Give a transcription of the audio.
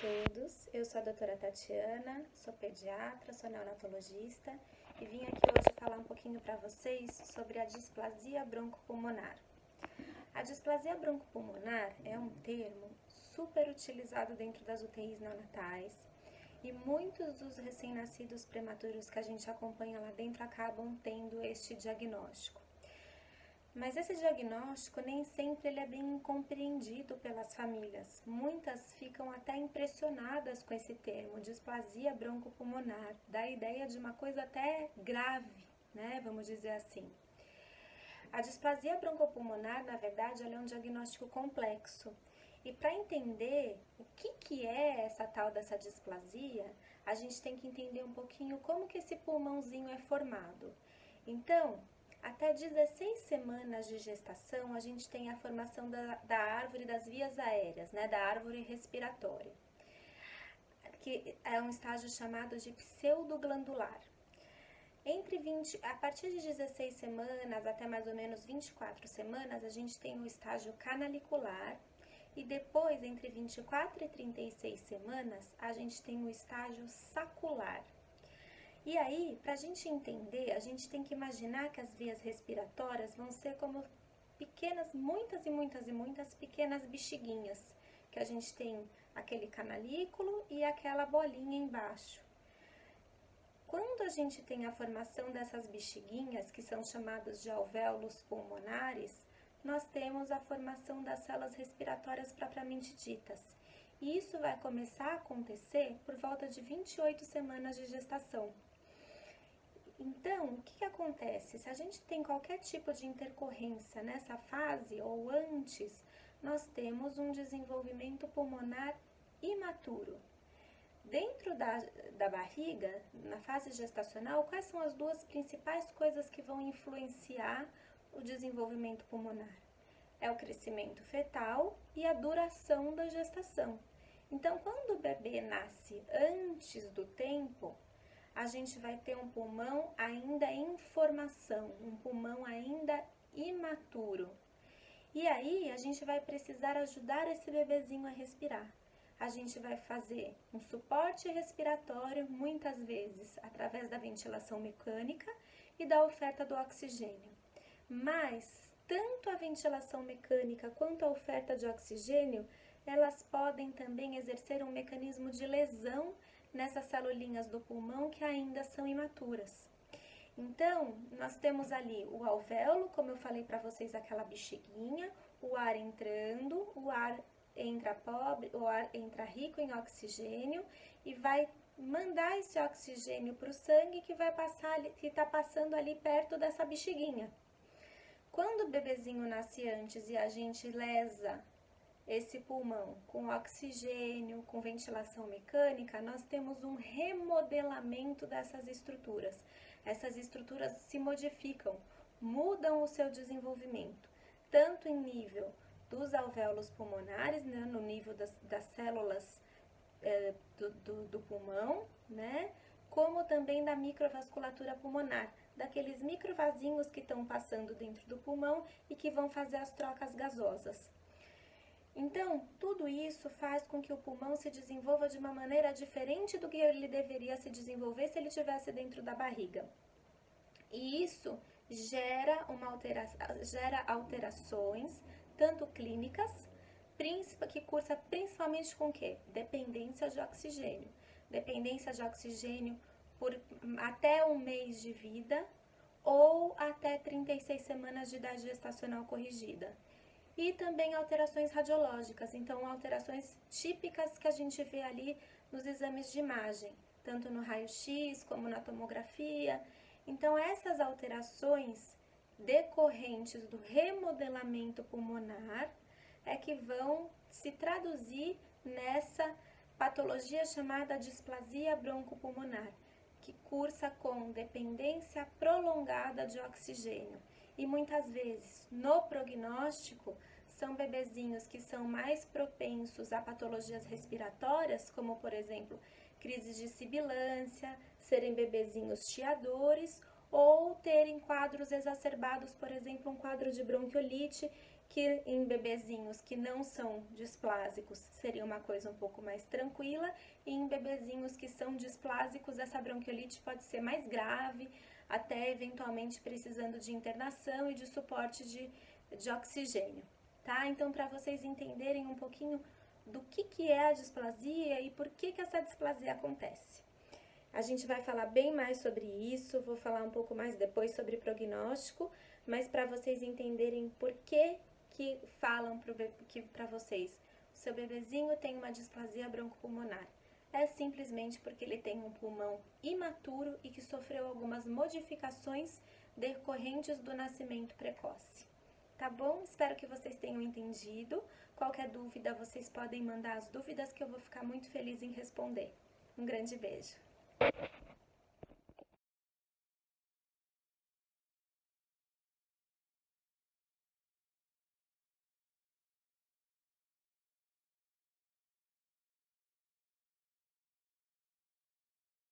todos, eu sou a doutora Tatiana, sou pediatra, sou neonatologista e vim aqui hoje falar um pouquinho para vocês sobre a displasia broncopulmonar. A displasia broncopulmonar é um termo super utilizado dentro das UTIs neonatais e muitos dos recém-nascidos prematuros que a gente acompanha lá dentro acabam tendo este diagnóstico. Mas esse diagnóstico nem sempre ele é bem compreendido pelas famílias. Muitas ficam até impressionadas com esse termo, displasia broncopulmonar, dá a ideia de uma coisa até grave, né? Vamos dizer assim. A displasia broncopulmonar, na verdade, é um diagnóstico complexo. E para entender o que, que é essa tal dessa displasia, a gente tem que entender um pouquinho como que esse pulmãozinho é formado. Então, até 16 semanas de gestação, a gente tem a formação da, da árvore das vias aéreas, né, da árvore respiratória, que é um estágio chamado de pseudoglandular. Entre 20, a partir de 16 semanas até mais ou menos 24 semanas, a gente tem o estágio canalicular, e depois, entre 24 e 36 semanas, a gente tem o estágio sacular. E aí, para a gente entender, a gente tem que imaginar que as vias respiratórias vão ser como pequenas, muitas e muitas e muitas pequenas bexiguinhas, que a gente tem aquele canalículo e aquela bolinha embaixo. Quando a gente tem a formação dessas bexiguinhas, que são chamados de alvéolos pulmonares, nós temos a formação das células respiratórias propriamente ditas. E isso vai começar a acontecer por volta de 28 semanas de gestação. Então, o que, que, acontece? Se a gente tem qualquer tipo de intercorrência nessa fase ou antes, nós temos um desenvolvimento pulmonar imaturo. Dentro da, da barriga, na fase gestacional, quais são as duas principais coisas que vão influenciar o desenvolvimento pulmonar? É o crescimento fetal e a duração da gestação. Então, quando o bebê nasce antes do tempo, a gente vai ter um pulmão ainda em formação, um pulmão ainda imaturo. E aí a gente vai precisar ajudar esse bebezinho a respirar. A gente vai fazer um suporte respiratório, muitas vezes através da ventilação mecânica e da oferta do oxigênio. Mas tanto a ventilação mecânica quanto a oferta de oxigênio, elas podem também exercer um mecanismo de lesão nessas celulinhas do pulmão que ainda são imaturas. Então, nós temos ali o alvéolo, como eu falei para vocês, aquela bexiguinha, o ar entrando, o ar entra pobre, o ar entra rico em oxigênio e vai mandar esse oxigênio para o sangue que vai passar, que está passando ali perto dessa bexiguinha. Quando o bebezinho nasce antes e a gente lesa esse pulmão com oxigênio, com ventilação mecânica, nós temos um remodelamento dessas estruturas. Essas estruturas se modificam, mudam o seu desenvolvimento, tanto em nível dos alvéolos pulmonares, né, no nível das, das células é, do, do, do pulmão, né, como também da microvasculatura pulmonar, daqueles microvasinhos que estão passando dentro do pulmão e que vão fazer as trocas gasosas. Então, tudo isso faz com que o pulmão se desenvolva de uma maneira diferente do que ele deveria se desenvolver se ele estivesse dentro da barriga. E isso gera, uma altera gera alterações, tanto clínicas, que cursa principalmente com o quê? Dependência de oxigênio. Dependência de oxigênio por até um mês de vida ou até 36 semanas de idade gestacional corrigida e também alterações radiológicas, então alterações típicas que a gente vê ali nos exames de imagem, tanto no raio-x como na tomografia. Então essas alterações decorrentes do remodelamento pulmonar é que vão se traduzir nessa patologia chamada displasia broncopulmonar, que cursa com dependência prolongada de oxigênio e muitas vezes no prognóstico são bebezinhos que são mais propensos a patologias respiratórias, como por exemplo crises de sibilância, serem bebezinhos chiadores ou terem quadros exacerbados, por exemplo, um quadro de bronquiolite, que em bebezinhos que não são displásicos seria uma coisa um pouco mais tranquila, e em bebezinhos que são displásicos, essa bronquiolite pode ser mais grave, até eventualmente precisando de internação e de suporte de, de oxigênio, tá? Então, para vocês entenderem um pouquinho do que, que é a displasia e por que, que essa displasia acontece. A gente vai falar bem mais sobre isso, vou falar um pouco mais depois sobre prognóstico, mas para vocês entenderem por que, que falam para vocês, seu bebezinho tem uma displasia broncopulmonar. É simplesmente porque ele tem um pulmão imaturo e que sofreu algumas modificações decorrentes do nascimento precoce. Tá bom? Espero que vocês tenham entendido. Qualquer dúvida, vocês podem mandar as dúvidas que eu vou ficar muito feliz em responder. Um grande beijo!